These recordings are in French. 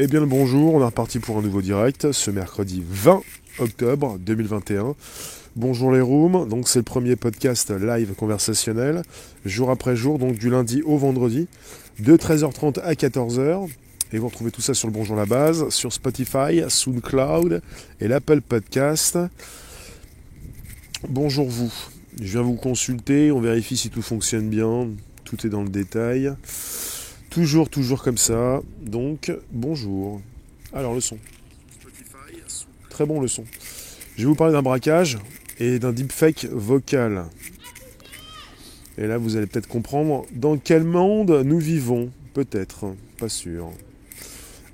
Eh bien le bonjour, on est reparti pour un nouveau direct ce mercredi 20 octobre 2021. Bonjour les rooms, donc c'est le premier podcast live conversationnel, jour après jour, donc du lundi au vendredi, de 13h30 à 14h. Et vous retrouvez tout ça sur le Bonjour la base, sur Spotify, SoundCloud et l'Apple Podcast. Bonjour vous, je viens vous consulter, on vérifie si tout fonctionne bien, tout est dans le détail. Toujours, toujours comme ça. Donc, bonjour. Alors, le son. Très bon le son. Je vais vous parler d'un braquage et d'un deepfake vocal. Et là, vous allez peut-être comprendre dans quel monde nous vivons. Peut-être, pas sûr.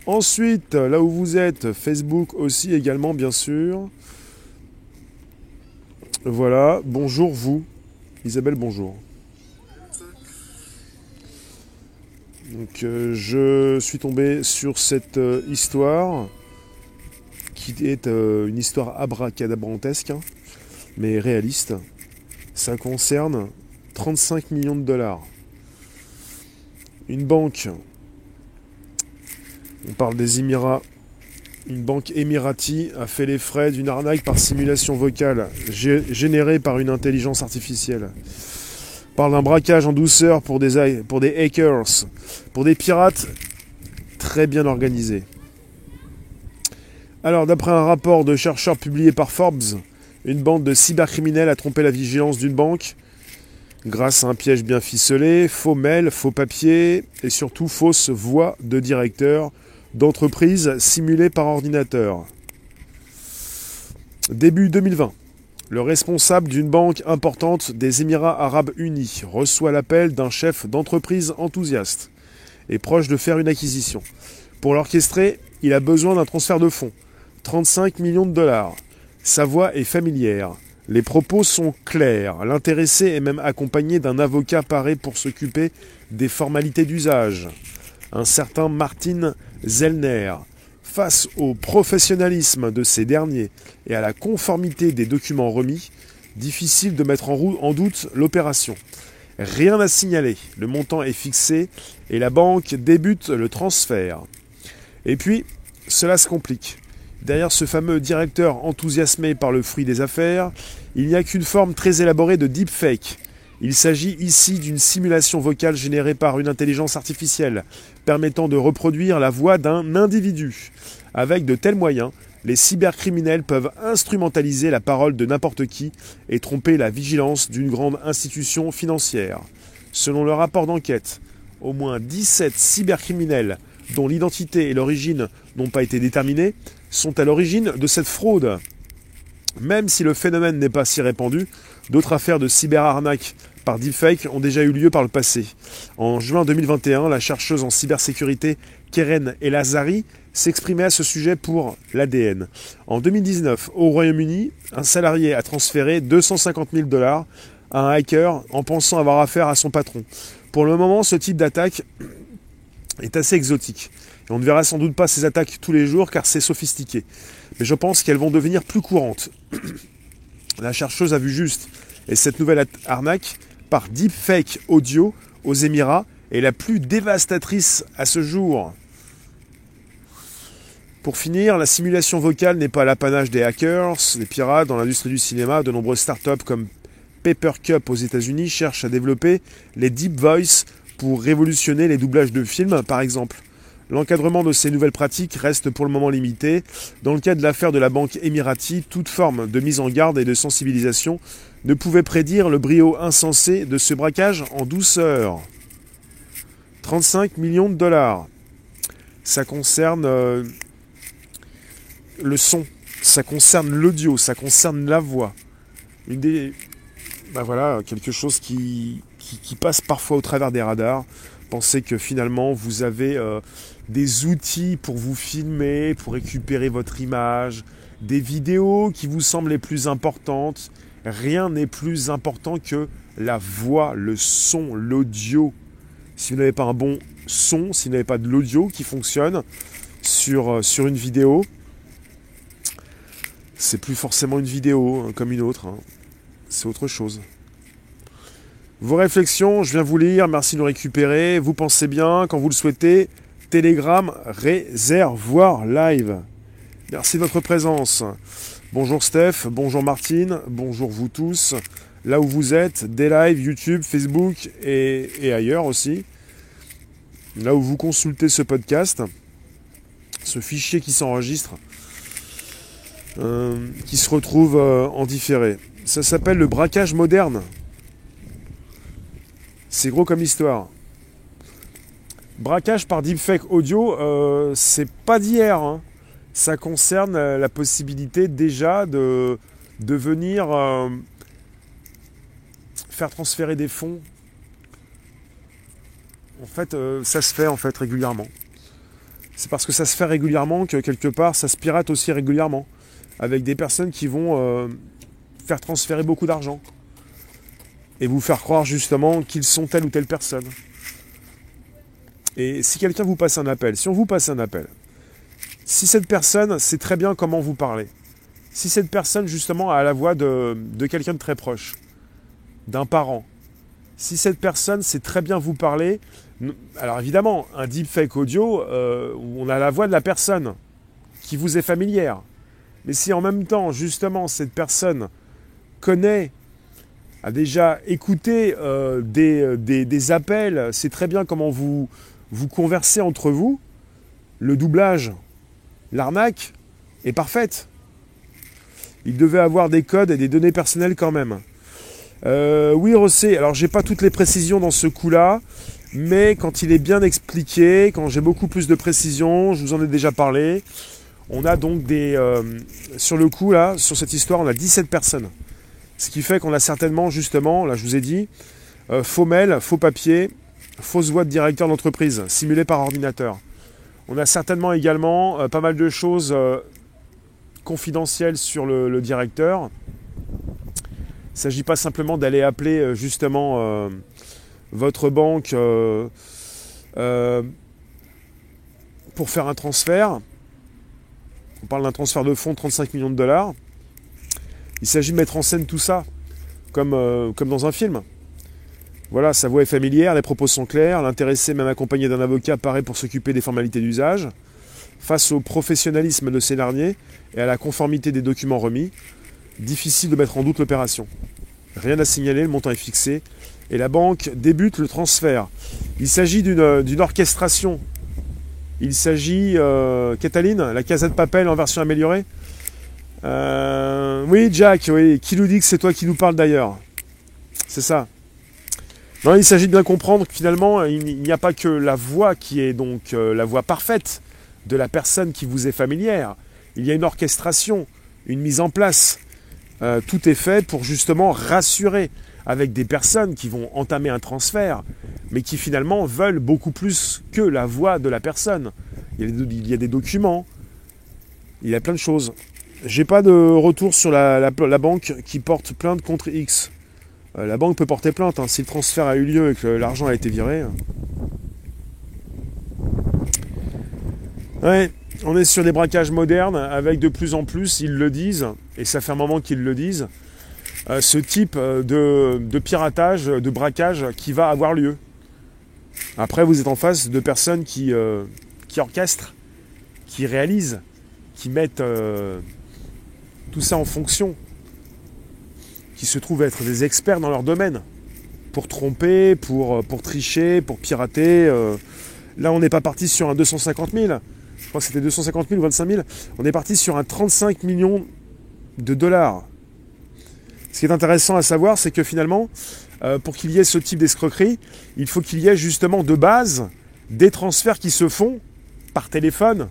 Ensuite, là où vous êtes, Facebook aussi également, bien sûr. Voilà, bonjour vous. Isabelle, bonjour. Donc euh, je suis tombé sur cette euh, histoire qui est euh, une histoire abracadabrantesque, hein, mais réaliste. Ça concerne 35 millions de dollars. Une banque, on parle des Émirats, une banque émirati a fait les frais d'une arnaque par simulation vocale générée par une intelligence artificielle parle d'un braquage en douceur pour des, hackers, pour des pirates très bien organisés. Alors, d'après un rapport de chercheurs publié par Forbes, une bande de cybercriminels a trompé la vigilance d'une banque grâce à un piège bien ficelé, faux mails, faux papiers et surtout fausses voix de directeurs d'entreprises simulées par ordinateur. Début 2020. Le responsable d'une banque importante des Émirats arabes unis reçoit l'appel d'un chef d'entreprise enthousiaste et proche de faire une acquisition. Pour l'orchestrer, il a besoin d'un transfert de fonds. 35 millions de dollars. Sa voix est familière. Les propos sont clairs. L'intéressé est même accompagné d'un avocat paré pour s'occuper des formalités d'usage. Un certain Martin Zellner, Face au professionnalisme de ces derniers et à la conformité des documents remis, difficile de mettre en, doute l'opération. Rien à signaler, le montant est fixé et la banque débute le transfert. Et puis, cela se complique. Derrière ce fameux directeur enthousiasmé par le fruit des affaires, il n'y a qu'une forme très élaborée de deepfake, il s'agit ici d'une simulation vocale générée par une intelligence artificielle, permettant de reproduire la voix d'un individu. Avec de tels moyens, les cybercriminels peuvent instrumentaliser la parole de n'importe qui et tromper la vigilance d'une grande institution financière. Selon le rapport d'enquête, au moins 17 cybercriminels dont l'identité et l'origine n'ont pas été déterminées sont à l'origine de cette fraude. Même si le phénomène n'est pas si répandu, d'autres affaires de cyberarnaque par deepfake ont déjà eu lieu par le passé. En juin 2021, la chercheuse en cybersécurité Keren Elazari s'exprimait à ce sujet pour l'ADN. En 2019, au Royaume-Uni, un salarié a transféré 250 000 dollars à un hacker en pensant avoir affaire à son patron. Pour le moment, ce type d'attaque est assez exotique. On ne verra sans doute pas ces attaques tous les jours car c'est sophistiqué. Mais je pense qu'elles vont devenir plus courantes. La chercheuse a vu juste. Et cette nouvelle arnaque par deepfake audio aux Émirats est la plus dévastatrice à ce jour. Pour finir, la simulation vocale n'est pas l'apanage des hackers, des pirates dans l'industrie du cinéma. De nombreuses startups comme Papercup aux États-Unis cherchent à développer les deep voice pour révolutionner les doublages de films, par exemple. L'encadrement de ces nouvelles pratiques reste pour le moment limité. Dans le cas de l'affaire de la banque Emirati, toute forme de mise en garde et de sensibilisation ne pouvait prédire le brio insensé de ce braquage en douceur. 35 millions de dollars. Ça concerne euh, le son, ça concerne l'audio, ça concerne la voix. Une des, ben voilà, quelque chose qui, qui, passe parfois au travers des radars. Pensez que finalement vous avez euh, des outils pour vous filmer, pour récupérer votre image, des vidéos qui vous semblent les plus importantes. Rien n'est plus important que la voix, le son, l'audio. Si vous n'avez pas un bon son, si vous n'avez pas de l'audio qui fonctionne sur, euh, sur une vidéo, c'est plus forcément une vidéo hein, comme une autre. Hein. C'est autre chose. Vos réflexions, je viens vous lire, merci de nous récupérer. Vous pensez bien, quand vous le souhaitez, Telegram Réservoir Live. Merci de votre présence. Bonjour Steph, bonjour Martine, bonjour vous tous. Là où vous êtes, des lives, YouTube, Facebook et, ailleurs aussi. Là où vous consultez ce podcast, ce fichier qui s'enregistre, euh, qui se retrouve euh, en différé. Ça s'appelle le braquage moderne. C'est gros comme histoire. Braquage par deepfake audio, euh, c'est pas d'hier. Hein. Ça concerne la possibilité déjà de, de venir faire transférer des fonds. En fait, ça se fait en fait régulièrement. C'est parce que ça se fait régulièrement que quelque part ça se pirate aussi régulièrement avec des personnes qui vont euh, faire transférer beaucoup d'argent et vous faire croire justement qu'ils sont telle ou telle personne. Et si quelqu'un vous passe un appel, si on vous passe un appel, si cette personne sait très bien comment vous parler, si cette personne justement a la voix de, quelqu'un de très proche, d'un parent, si cette personne sait très bien vous parler, alors évidemment, un deepfake audio euh, on a la voix de la personne qui vous est familière, mais si en même temps, justement, cette personne connaît, a déjà écouté euh, euh, des, appels, sait très bien comment vous, vous conversez entre vous, le doublage, l'arnaque est parfaite. Il devait avoir des codes et des données personnelles quand même. Euh, oui, Rossé, alors j'ai pas toutes les précisions dans ce coup-là, mais quand il est bien expliqué, quand j'ai beaucoup plus de précisions, je vous en ai déjà parlé, on a donc des. Euh, sur le coup, là, sur cette histoire, on a 17 personnes. Ce qui fait qu'on a certainement, justement, là, je vous ai dit, euh, faux mail, faux papier, fausse voix de directeur d'entreprise, simulée par ordinateur. On a certainement également euh, pas mal de choses confidentielles sur le, directeur. Il ne s'agit pas simplement d'aller appeler justement votre banque pour faire un transfert. On parle d'un transfert de fonds de 35 millions de dollars. Il s'agit de mettre en scène tout ça, euh, comme dans un film. Voilà, sa voix est familière, les propos sont clairs, l'intéressé, même accompagné d'un avocat, paraît pour s'occuper des formalités d'usage. Face au professionnalisme de ces derniers et à la conformité des documents remis, difficile de mettre en doute l'opération. Rien à signaler, le montant est fixé et la banque débute le transfert. Il s'agit d'une orchestration il s'agit, euh, Cataline, la Casa de Papel en version améliorée. Euh, oui, Jack, oui, qui nous dit que c'est toi qui nous parles d'ailleurs? C'est ça. Il s'agit de bien comprendre que finalement, il n'y a pas que la voix qui est donc euh, la voix parfaite de la personne qui vous est familière. Il y a une orchestration, une mise en place. tout est fait pour justement rassurer avec des personnes qui vont entamer un transfert, mais qui finalement veulent beaucoup plus que la voix de la personne. Il y a des, documents, il y a plein de choses. J'ai pas de retour sur la, banque qui porte plainte contre X. Euh, la banque peut porter plainte hein, si le transfert a eu lieu et que l'argent a été viré. Ouais, on est sur des braquages modernes avec de plus en plus, ils le disent, et ça fait un moment qu'ils le disent, euh, ce type euh, de, piratage, de braquage qui va avoir lieu. Après, vous êtes en face de personnes qui orchestrent, qui réalisent, qui mettent tout ça en fonction, qui se trouvent être des experts dans leur domaine, pour tromper, pour, pour tricher, pour pirater. là, on n'est pas parti sur un 250 000, je crois que c'était 250 000 ou 25 000, on est parti sur un 35 millions de dollars ce qui est intéressant à savoir, c'est que finalement, euh, pour qu'il y ait ce type d'escroquerie, il faut qu'il y ait justement de base des transferts qui se font par téléphone.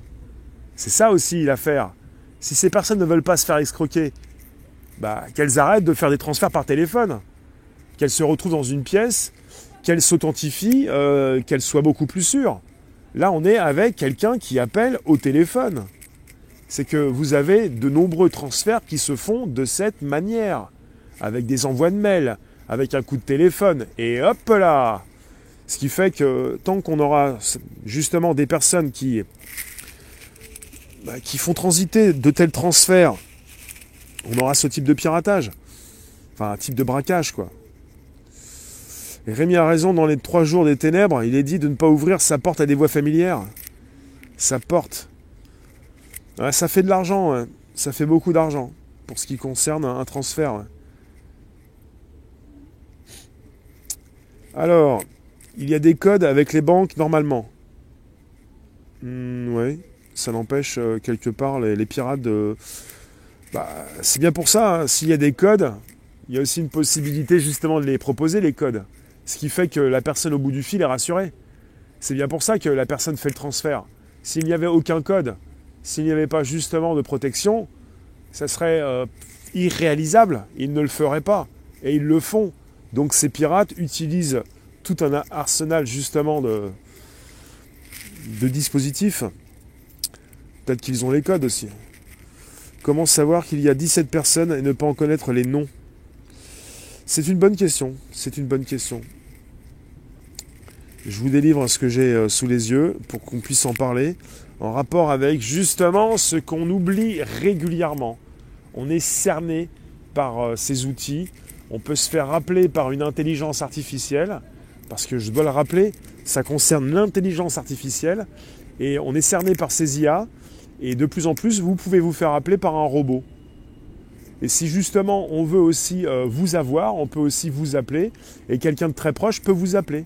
C'est ça aussi l'affaire. Si ces personnes ne veulent pas se faire escroquer, bah, qu'elles arrêtent de faire des transferts par téléphone. Qu'elles se retrouvent dans une pièce, qu'elles s'authentifient, euh, qu'elles soient beaucoup plus sûres. Là, on est avec quelqu'un qui appelle au téléphone. C'est que vous avez de nombreux transferts qui se font de cette manière avec des envois de mails, avec un coup de téléphone, et hop là Ce qui fait que tant qu'on aura justement des personnes qui, bah, qui font transiter de tels transferts, on aura ce type de piratage. Enfin, un type de braquage, quoi. Et Rémi a raison, dans les trois jours des ténèbres, il est dit de ne pas ouvrir sa porte à des voix familières. ça porte. ça fait de l'argent, ça fait beaucoup d'argent pour ce qui concerne un, transfert. Alors, il y a des codes avec les banques normalement. Hmm, oui, ça n'empêche euh, quelque part les, pirates de. Bah, c'est bien pour ça, hein. s'il y a des codes, il y a aussi une possibilité justement de les proposer, les codes. Ce qui fait que la personne au bout du fil est rassurée. C'est bien pour ça que la personne fait le transfert. S'il n'y avait aucun code, s'il n'y avait pas justement de protection, ça serait euh, irréalisable. Ils ne le feraient pas. Et ils le font. Donc ces pirates utilisent tout un arsenal justement de, de dispositifs. Peut-être qu'ils ont les codes aussi. Comment savoir qu'il y a 17 personnes et ne pas en connaître les noms C'est une bonne question. C'est une bonne question. Je vous délivre ce que j'ai euh, sous les yeux pour qu'on puisse en parler en rapport avec justement ce qu'on oublie régulièrement. On est cerné par euh, ces outils. On peut se faire rappeler par une intelligence artificielle, parce que je dois le rappeler, ça concerne l'intelligence artificielle, et on est cerné par ces IA, et de plus en plus, vous pouvez vous faire appeler par un robot. Et si justement on veut aussi euh, vous avoir, on peut aussi vous appeler, et quelqu'un de très proche peut vous appeler.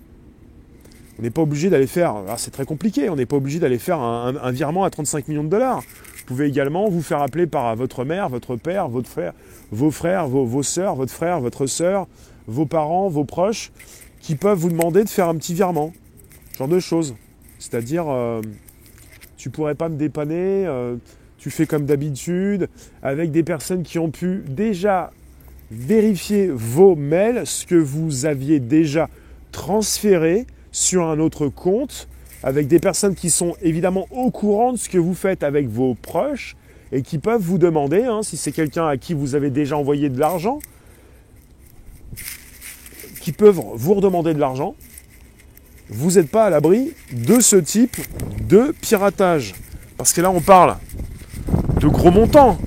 On n'est pas obligé d'aller faire, c'est très compliqué, on n'est pas obligé d'aller faire un, virement à 35 millions de dollars. Vous pouvez également vous faire appeler par votre mère, votre père, votre frère, vos frères, vos, vos soeurs, votre frère, votre soeur, vos parents, vos proches, qui peuvent vous demander de faire un petit virement. Genre de choses. C'est-à-dire, euh, tu pourrais pas me dépanner, euh, tu fais comme d'habitude, avec des personnes qui ont pu déjà vérifier vos mails, ce que vous aviez déjà transféré sur un autre compte, avec des personnes qui sont évidemment au courant de ce que vous faites avec vos proches et qui peuvent vous demander, hein, si c'est quelqu'un à qui vous avez déjà envoyé de l'argent, qui peuvent vous redemander de l'argent, vous n'êtes pas à l'abri de ce type de piratage. Parce que là, on parle de gros montants.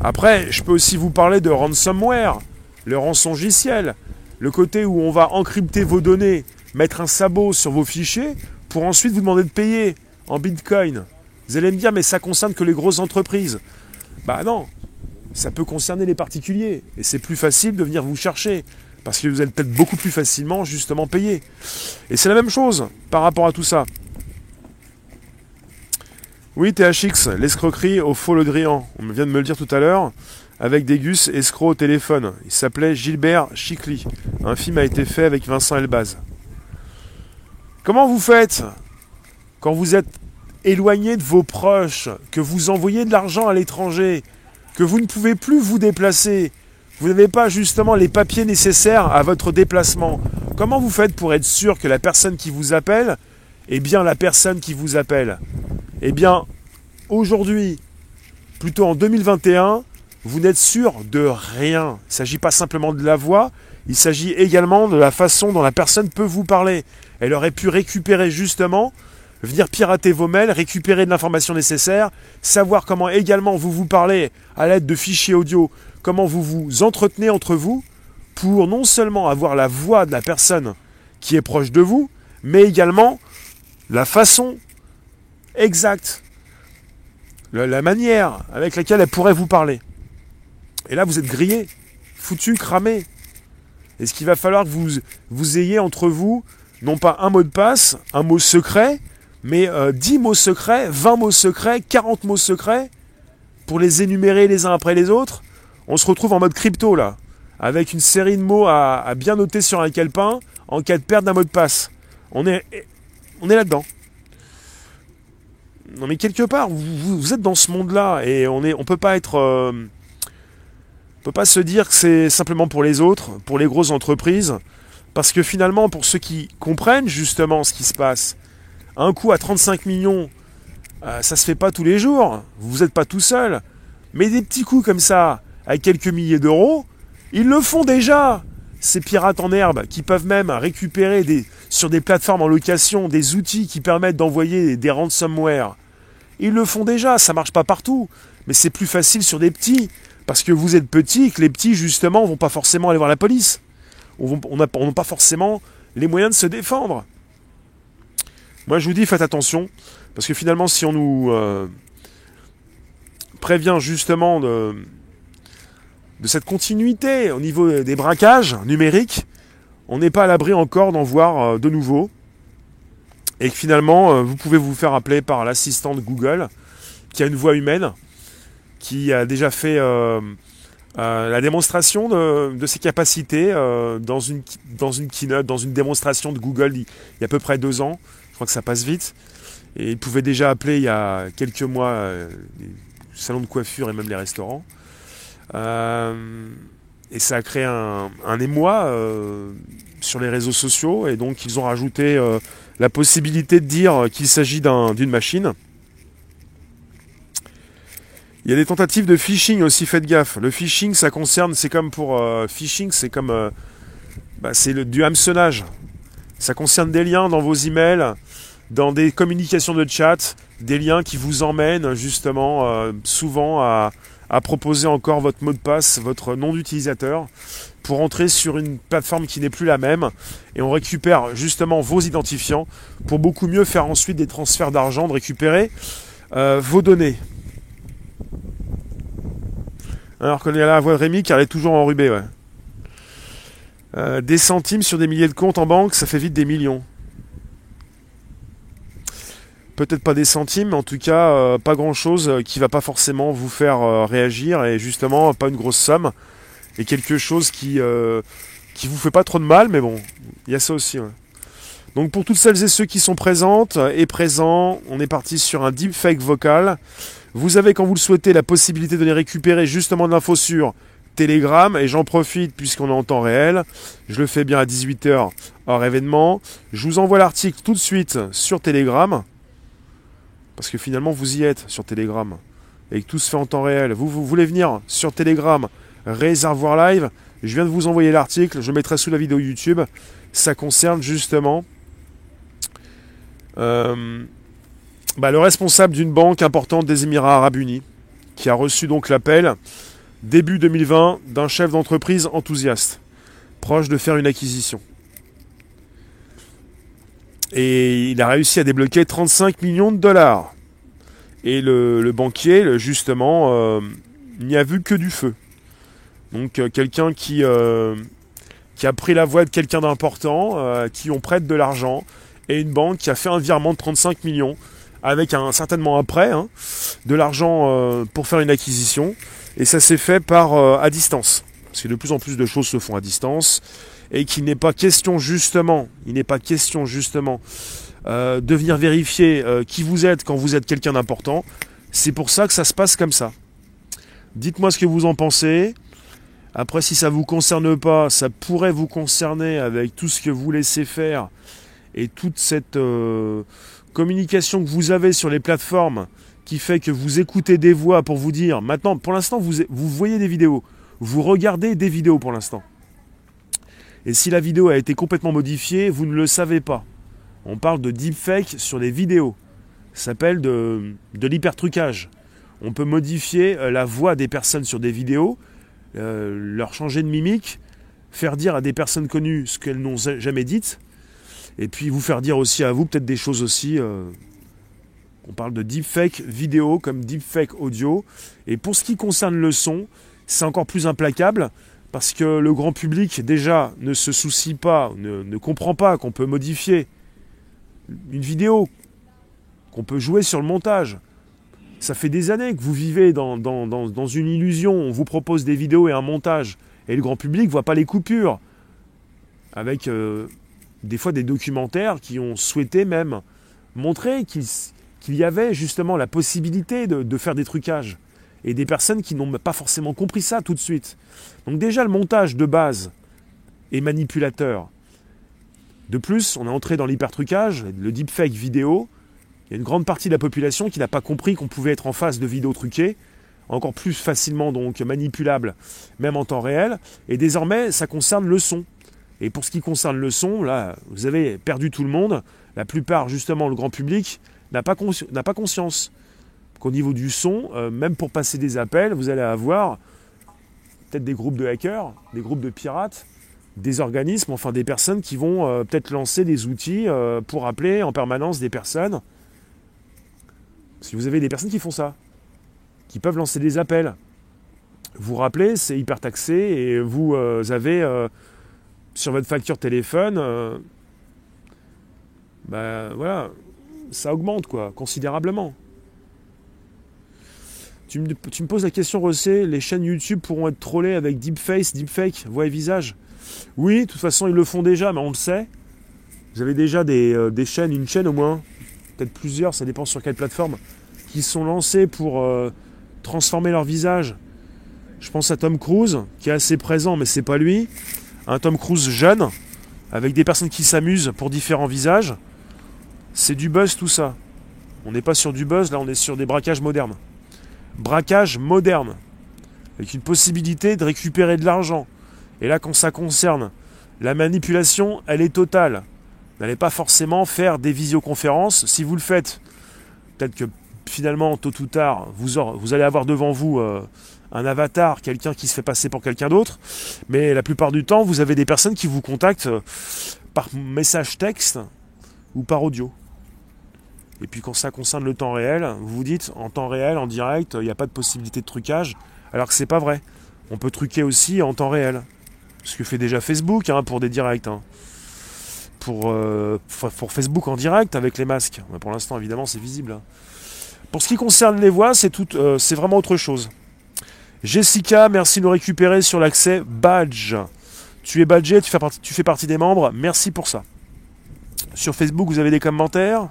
Après, je peux aussi vous parler de ransomware, le rançongiciel, le côté où on va encrypter vos données, mettre un sabot sur vos fichiers pour ensuite vous demander de payer en bitcoin. Vous allez me dire, mais ça concerne que les grosses entreprises. Bah non, ça peut concerner les particuliers. Et c'est plus facile de venir vous chercher. Parce que vous allez peut-être beaucoup plus facilement justement payer. Et c'est la même chose par rapport à tout ça. Oui, THX, l'escroquerie au faux le grillant. On vient de me le dire tout à l'heure. Avec des gus escrocs au téléphone. Il s'appelait Gilbert Chicli. Un film a été fait avec Vincent Elbaz. Comment vous faites quand vous êtes éloigné de vos proches, que vous envoyez de l'argent à l'étranger, que vous ne pouvez plus vous déplacer, vous n'avez pas justement les papiers nécessaires à votre déplacement. Comment vous faites pour être sûr que la personne qui vous appelle est bien la personne qui vous appelle? Eh bien, aujourd'hui, plutôt en 2021, vous n'êtes sûr de rien. Il ne s'agit pas simplement de la voix, il s'agit également de la façon dont la personne peut vous parler. Elle aurait pu récupérer justement venir pirater vos mails, récupérer de l'information nécessaire, savoir comment également vous vous parlez à l'aide de fichiers audio, comment vous vous entretenez entre vous, pour non seulement avoir la voix de la personne qui est proche de vous, mais également la façon exacte, la manière avec laquelle elle pourrait vous parler. Et là, vous êtes grillé, foutu, cramé. Et ce qu'il va falloir que vous, ayez entre vous, non pas un mot de passe, un mot secret, mais 10 euh, mots secrets, 20 mots secrets, 40 mots secrets, pour les énumérer les uns après les autres, on se retrouve en mode crypto là, avec une série de mots à, bien noter sur un calepin en cas de perte d'un mot de passe. On est, on est là-dedans. Non mais quelque part, vous, êtes dans ce monde-là et on est, on peut pas être, euh, on peut pas se dire que c'est simplement pour les autres, pour les grosses entreprises, parce que finalement, pour ceux qui comprennent justement ce qui se passe, un coup à 35 millions, euh, ça se fait pas tous les jours. Vous n'êtes pas tout seul. Mais des petits coups comme ça, à quelques milliers d'euros, ils le font déjà. Ces pirates en herbe qui peuvent même récupérer des, sur des plateformes en location des outils qui permettent d'envoyer des ransomware. Ils le font déjà, ça marche pas partout, mais c'est plus facile sur des petits parce que vous êtes petits et que les petits justement vont pas forcément aller voir la police. On n'a pas forcément les moyens de se défendre. Moi, je vous dis, faites attention, parce que finalement, si on nous euh, prévient justement de, de cette continuité au niveau des braquages numériques, on n'est pas à l'abri encore d'en voir euh, de nouveau. Et que finalement, euh, vous pouvez vous faire appeler par l'assistant de Google, qui a une voix humaine, qui a déjà fait la démonstration de, ses capacités dans, une, dans keynote, dans une démonstration de Google il, il y a à peu près deux ans. Je crois que ça passe vite. Et il pouvait déjà appeler il y a quelques mois euh, les salons de coiffure et même les restaurants. Euh, et ça a créé un, émoi euh, sur les réseaux sociaux. Et donc ils ont rajouté la possibilité de dire qu'il s'agit d'une machine. Il y a des tentatives de phishing aussi, faites gaffe. Le phishing, ça concerne, c'est comme pour phishing, c'est comme, bah, c'est du hameçonnage. Ça concerne des liens dans vos emails, dans des communications de chat, des liens qui vous emmènent justement euh, souvent à, proposer encore votre mot de passe, votre nom d'utilisateur pour entrer sur une plateforme qui n'est plus la même et on récupère justement vos identifiants pour beaucoup mieux faire ensuite des transferts d'argent, de récupérer euh, vos données. Alors qu'on est à la voix de Rémi car elle est toujours enrubée, ouais. Euh, des centimes sur des milliers de comptes en banque, ça fait vite des millions. Peut-être pas des centimes, mais en tout cas euh, pas grand-chose euh, qui va pas forcément vous faire réagir et justement pas une grosse somme et quelque chose qui qui vous fait pas trop de mal, mais bon, il y a ça aussi. Donc pour toutes celles et ceux qui sont présentes et présents, on est parti sur un deepfake vocal. Vous avez quand vous le souhaitez la possibilité de les récupérer justement de l'info sur Telegram et j'en profite puisqu'on est en temps réel. Je le fais bien à 18h hors événement. Je vous envoie l'article tout de suite sur Telegram. Parce que finalement vous y êtes sur Telegram. Et tout se fait en temps réel. Vous, vous voulez venir sur Telegram, réservoir live. Je viens de vous envoyer l'article. Je mettrai sous la vidéo YouTube. Ça concerne justement euh, bah, le responsable d'une banque importante des Émirats Arabes Unis qui a reçu donc l'appel début 2020 d'un chef d'entreprise enthousiaste, proche de faire une acquisition. Et il a réussi à débloquer 35 millions de dollars. Et le, banquier, justement, euh, n'y a vu que du feu. Donc euh, quelqu'un qui, euh, qui a pris la voie de quelqu'un d'important, qui ont prête de l'argent, et une banque qui a fait un virement de 35 millions, avec un, certainement après, hein, de l'argent pour faire une acquisition. Et ça s'est fait par à distance. Parce que de plus en plus de choses se font à distance. Et qu'il n'est pas question justement, il n'est pas question justement euh, de venir vérifier euh, qui vous êtes quand vous êtes quelqu'un d'important. C'est pour ça que ça se passe comme ça. Dites-moi ce que vous en pensez. Après, si ça ne vous concerne pas, ça pourrait vous concerner avec tout ce que vous laissez faire et toute cette communication que vous avez sur les plateformes qui fait que vous écoutez des voix pour vous dire, maintenant, pour l'instant, vous, vous voyez des vidéos, vous regardez des vidéos pour l'instant. Et si la vidéo a été complètement modifiée, vous ne le savez pas. On parle de deepfake sur les vidéos. Ça s'appelle de, de l'hypertrucage. On peut modifier euh, la voix des personnes sur des vidéos, euh, leur changer de mimique, faire dire à des personnes connues ce qu'elles n'ont jamais dites, et puis vous faire dire aussi à vous peut-être des choses aussi euh, on parle de deepfake vidéo comme deepfake audio. Et pour ce qui concerne le son, c'est encore plus implacable parce que le grand public déjà ne se soucie pas, ne, comprend pas qu'on peut modifier une vidéo, qu'on peut jouer sur le montage. Ça fait des années que vous vivez dans, une illusion. On vous propose des vidéos et un montage. Et le grand public ne voit pas les coupures. Avec euh, des fois des documentaires qui ont souhaité même montrer qu'il y avait justement la possibilité de, faire des trucages. Et des personnes qui n'ont pas forcément compris ça tout de suite. Donc déjà le montage de base est manipulateur. De plus, on est entré dans l'hypertrucage, le deepfake vidéo. Il y a une grande partie de la population qui n'a pas compris qu'on pouvait être en face de vidéos truquées, encore plus facilement donc manipulables, même en temps réel. Et désormais, ça concerne le son. Et pour ce qui concerne le son, là, vous avez perdu tout le monde. La plupart, justement, le grand public, n'a pas, pas, conscience qu'au niveau du son, euh, même pour passer des appels, vous allez avoir peut-être des groupes de hackers, des groupes de pirates des organismes, enfin des personnes qui vont euh, peut-être lancer des outils euh, pour appeler en permanence des personnes. Si vous avez des personnes qui font ça, qui peuvent lancer des appels, vous rappelez, c'est hyper taxé et vous avez sur votre facture téléphone, ben voilà, ça augmente quoi, considérablement. Tu me, poses la question, Rossé, les chaînes YouTube pourront être trollées avec deepface, deepfake, voix et visage oui, de toute façon, ils le font déjà, mais on le sait. Vous avez déjà euh, des, chaînes, une chaîne au moins, peut-être plusieurs, ça dépend sur quelle plateforme, qui sont lancées pour euh, transformer leur visage. Je pense à Tom Cruise, qui est assez présent, mais c'est pas lui. Un Tom Cruise jeune, avec des personnes qui s'amusent pour différents visages. C'est du buzz tout ça. On n'est pas sur du buzz, là on est sur des braquages modernes. Braquage moderne, avec une possibilité de récupérer de l'argent, et là, quand ça concerne la manipulation, elle est totale. N'allez pas forcément faire des visioconférences. Si vous le faites, peut-être que finalement, tôt ou tard, vous, allez avoir devant vous euh, un avatar, quelqu'un qui se fait passer pour quelqu'un d'autre. Mais la plupart du temps, vous avez des personnes qui vous contactent euh, par message texte ou par audio. Et puis quand ça concerne le temps réel, vous vous dites en temps réel, en direct, il n'y a pas de possibilité de trucage, alors que c'est pas vrai. On peut truquer aussi en temps réel ce que fait déjà Facebook hein, pour des directs. Hein. Pour, euh, pour, Facebook en direct avec les masques. Pour l'instant, évidemment, c'est visible. Hein. Pour ce qui concerne les voix, euh, c'est vraiment autre chose. Jessica, merci de nous récupérer sur l'accès badge. Tu es badgé, tu fais, partie, tu fais partie des membres. Merci pour ça. Sur Facebook, vous avez des commentaires?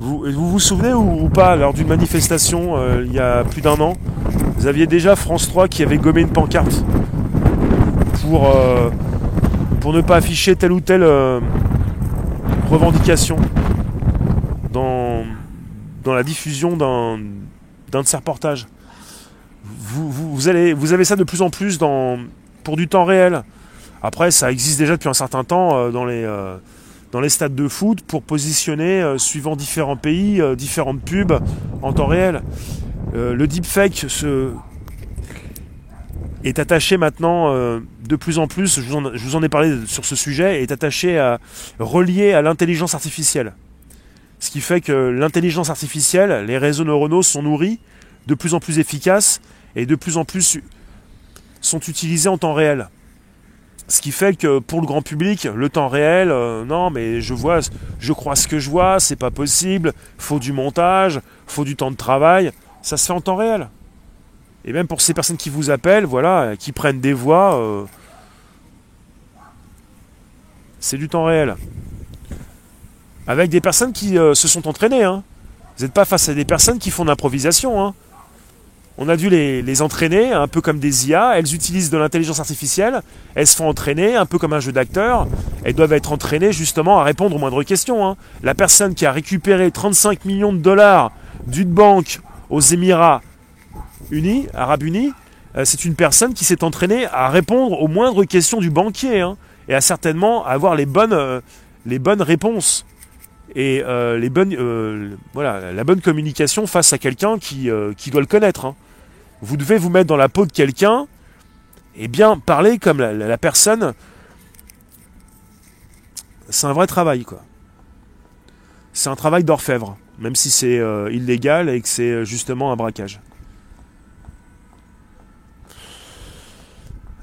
Vous, vous, souvenez ou, pas, lors d'une manifestation euh, il y a plus d'un an, vous aviez déjà France 3 qui avait gommé une pancarte pour, euh, pour ne pas afficher telle ou telle euh, revendication dans, dans la diffusion d'un, d'un de ces reportages? Vous, vous, allez, vous avez ça de plus en plus dans, pour du temps réel. Après, ça existe déjà depuis un certain temps dans les, dans les stades de foot pour positionner, suivant différents pays, différentes pubs en temps réel. le deepfake est attaché maintenant euh, de plus en plus, je vous, en, ai parlé sur ce sujet, est attaché à relier à l'intelligence artificielle. Ce qui fait que l'intelligence artificielle, les réseaux neuronaux sont nourris, de plus en plus efficaces et de plus en plus sont utilisés en temps réel. Ce qui fait que pour le grand public, le temps réel, euh, non mais je vois, je crois ce que je vois, c'est pas possible, faut du montage, faut du temps de travail, ça se fait en temps réel. Et même pour ces personnes qui vous appellent, voilà, qui prennent des voix, euh, c'est du temps réel. Avec des personnes qui euh, se sont entraînées. Hein. Vous n'êtes pas face à des personnes qui font de l'improvisation. Hein. On a dû les, entraîner, un peu comme des IA. Elles utilisent de l'intelligence artificielle. Elles se font entraîner, un peu comme un jeu d'acteur. Elles doivent être entraînées justement à répondre aux moindres questions. Hein. La personne qui a récupéré 35 millions de dollars d'une banque aux Émirats Unis, Arabes Unis, euh, c'est une personne qui s'est entraînée à répondre aux moindres questions du banquier hein, et à certainement avoir les bonnes, euh, les bonnes réponses et euh, les bonnes, voilà, la bonne communication face à quelqu'un qui, qui, doit le connaître. Hein. Vous devez vous mettre dans la peau de quelqu'un et bien parler comme la, personne. C'est un vrai travail, quoi. C'est un travail d'orfèvre, même si c'est illégal et que c'est justement un braquage.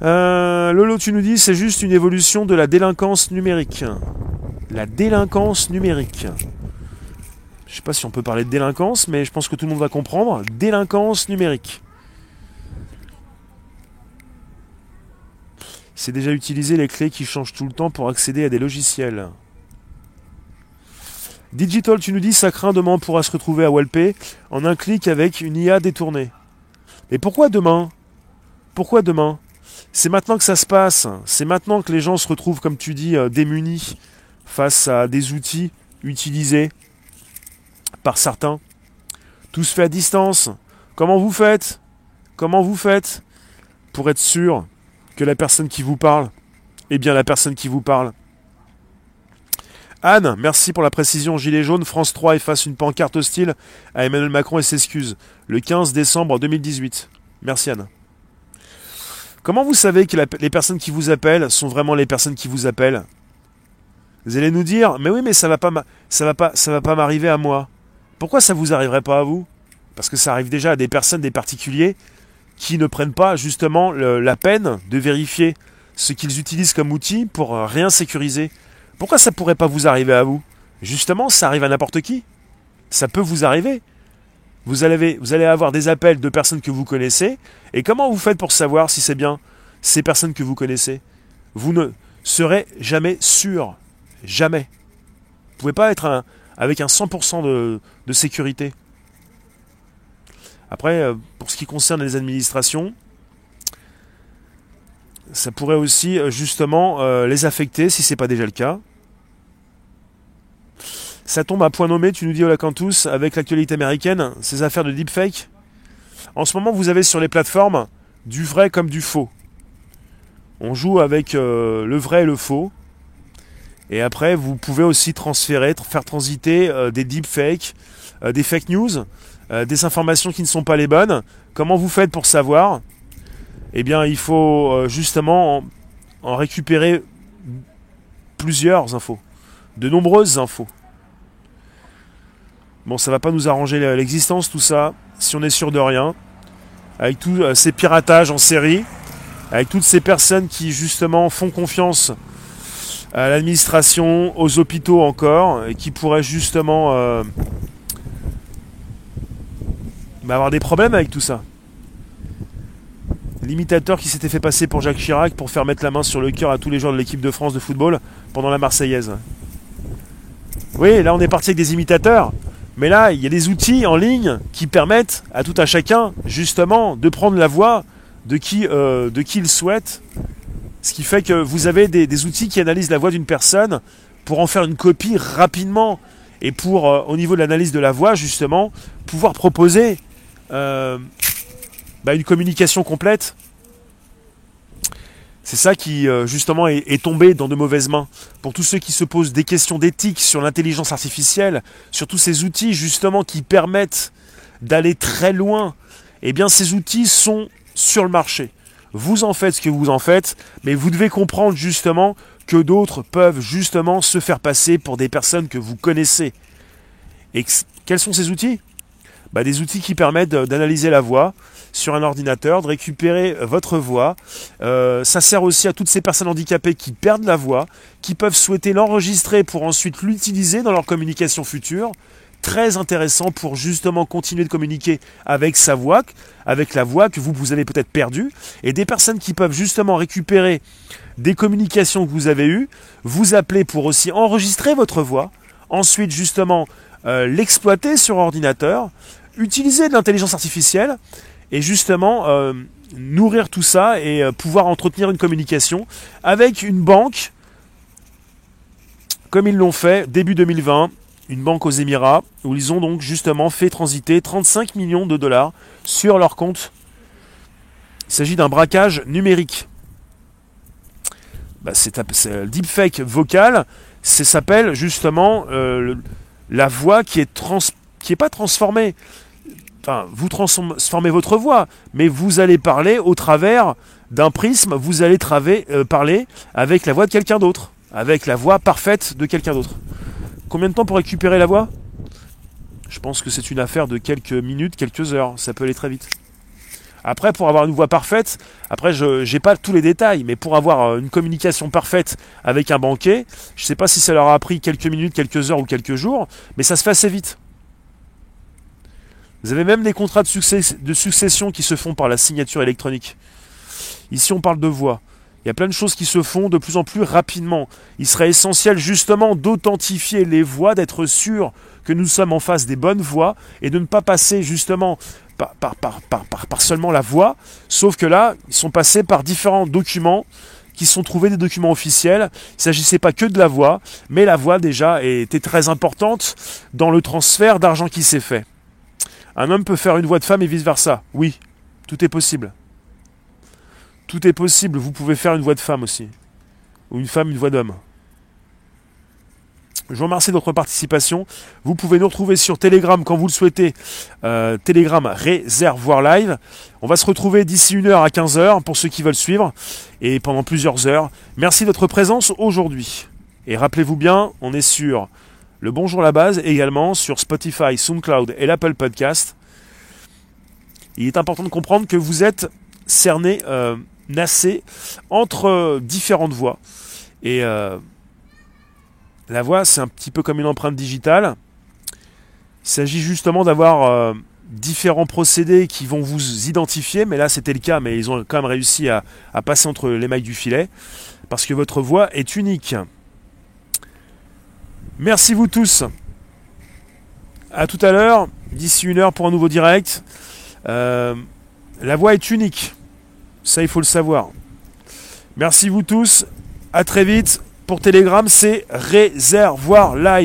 Euh, Lolo, tu nous dis c'est juste une évolution de la délinquance numérique. La délinquance numérique. Je sais pas si on peut parler de délinquance, mais je pense que tout le monde va comprendre. Délinquance numérique. C'est déjà utilisé les clés qui changent tout le temps pour accéder à des logiciels. Digital, tu nous dis ça craint demain pourra se retrouver à Walpé en un clic avec une IA détournée. Mais pourquoi demain? Pourquoi demain? C'est maintenant que ça se passe. C'est maintenant que les gens se retrouvent, comme tu dis, euh, démunis face à des outils utilisés par certains. Tout se fait à distance. Comment vous faites? Comment vous faites? Pour être sûr que la personne qui vous parle est bien la personne qui vous parle Anne, merci pour la précision. Gilet jaune, France 3 efface une pancarte hostile à Emmanuel Macron et s'excuse. Le 15 décembre 2018. Merci Anne. Comment vous savez que les personnes qui vous appellent sont vraiment les personnes qui vous appellent? Vous allez nous dire, mais oui, mais ça va pas, ça va pas, ça va pas m'arriver à moi. Pourquoi ça vous arriverait pas à vous? Parce que ça arrive déjà à des personnes, des particuliers, qui ne prennent pas justement la peine de vérifier ce qu'ils utilisent comme outil pour rien sécuriser. Pourquoi ça pourrait pas vous arriver à vous? Justement, ça arrive à n'importe qui. Ça peut vous arriver. Vous allez, avoir des appels de personnes que vous connaissez. Et comment vous faites pour savoir si c'est bien ces personnes que vous connaissez? Vous ne serez jamais sûr. Jamais. Vous ne pouvez pas être avec un 100% de, de sécurité. Après, euh, pour ce qui concerne les administrations, ça pourrait aussi euh, justement euh, les affecter si ce n'est pas déjà le cas. Ça tombe à point nommé, tu nous dis Olacantous, avec l'actualité américaine, ces affaires de deepfake. En ce moment, vous avez sur les plateformes du vrai comme du faux. On joue avec le vrai et le faux. Et après, vous pouvez aussi transférer, faire transiter des deepfakes, des fake news, des informations qui ne sont pas les bonnes. Comment vous faites pour savoir? Eh bien, il faut justement en récupérer plusieurs infos, de nombreuses infos. Bon, ça va pas nous arranger l'existence, tout ça, si on est sûr de rien. Avec tous euh, ces piratages en série, avec toutes ces personnes qui justement font confiance à l'administration, aux hôpitaux encore, et qui pourraient justement bah, avoir des problèmes avec tout ça. L'imitateur qui s'était fait passer pour Jacques Chirac pour faire mettre la main sur le cœur à tous les joueurs de l'équipe de France de football pendant la Marseillaise. Oui, là on est parti avec des imitateurs. Mais là, il y a des outils en ligne qui permettent à tout à chacun, justement, de prendre la voix de qui, euh, de qui il souhaite. Ce qui fait que vous avez des, outils qui analysent la voix d'une personne pour en faire une copie rapidement et pour, euh, au niveau de l'analyse de la voix, justement, pouvoir proposer euh, bah, une communication complète c'est ça qui, euh, justement, est, tombé dans de mauvaises mains. Pour tous ceux qui se posent des questions d'éthique sur l'intelligence artificielle, sur tous ces outils, justement, qui permettent d'aller très loin, eh bien, ces outils sont sur le marché. Vous en faites ce que vous en faites, mais vous devez comprendre, justement, que d'autres peuvent, justement, se faire passer pour des personnes que vous connaissez. Et quels sont ces outils? Bah, Des outils qui permettent d'analyser la voix, sur un ordinateur, de récupérer votre voix. Euh, ça sert aussi à toutes ces personnes handicapées qui perdent la voix, qui peuvent souhaiter l'enregistrer pour ensuite l'utiliser dans leur communication future. Très intéressant pour justement continuer de communiquer avec sa voix, avec la voix que vous, vous avez peut-être perdue, et des personnes qui peuvent justement récupérer des communications que vous avez eues, vous appeler pour aussi enregistrer votre voix, ensuite justement euh, l'exploiter sur ordinateur, utiliser de l'intelligence artificielle et justement euh, nourrir tout ça et euh, pouvoir entretenir une communication avec une banque, comme ils l'ont fait début 2020, une banque aux Émirats, où ils ont donc justement fait transiter 35 millions de dollars sur leur compte. Il s'agit d'un braquage numérique. Bah, c'est le deepfake vocal, s'appelle justement euh, la voix qui est, trans, qui est pas transformée enfin, vous transformez votre voix, mais vous allez parler au travers d'un prisme, vous allez euh, parler avec la voix de quelqu'un d'autre, avec la voix parfaite de quelqu'un d'autre. Combien de temps pour récupérer la voix? Je pense que c'est une affaire de quelques minutes, quelques heures, ça peut aller très vite. Après, pour avoir une voix parfaite, après, je n'ai pas tous les détails, mais pour avoir euh, une communication parfaite avec un banquier, je ne sais pas si ça leur a pris quelques minutes, quelques heures ou quelques jours, mais ça se fait assez vite. Vous avez même des contrats de, succession qui se font par la signature électronique. Ici, on parle de voix. Il y a plein de choses qui se font de plus en plus rapidement. Il serait essentiel justement d'authentifier les voix, d'être sûr que nous sommes en face des bonnes voix et de ne pas passer justement par, par, seulement la voix, sauf que là, ils sont passés par différents documents qui sont trouvés des documents officiels. Il ne s'agissait pas que de la voix, mais la voix déjà était très importante dans le transfert d'argent qui s'est fait. Un homme peut faire une voix de femme et vice-versa. Oui, tout est possible. Tout est possible. Vous pouvez faire une voix de femme aussi. Ou une femme, une voix d'homme. Je vous remercie de votre participation. Vous pouvez nous retrouver sur Telegram quand vous le souhaitez. Euh, Telegram Réservoir Live. On va se retrouver d'ici une heure à 15h pour ceux qui veulent suivre et pendant plusieurs heures. Merci de votre présence aujourd'hui. Et rappelez-vous bien, on est sur le Bonjour la base également sur Spotify, SoundCloud et l'Apple Podcast. Il est important de comprendre que vous êtes cerné, euh, entre différentes voix. Et euh, la voix, c'est un petit peu comme une empreinte digitale. Il s'agit justement d'avoir euh, différents procédés qui vont vous identifier, mais là c'était le cas, mais ils ont quand même réussi à, passer entre les mailles du filet, parce que votre voix est unique. Merci vous tous. À tout à l'heure, d'ici une heure pour un nouveau direct. Euh, la voix est unique. Ça, il faut le savoir. Merci vous tous. À très vite. Pour Telegram, c'est Réservoir Live.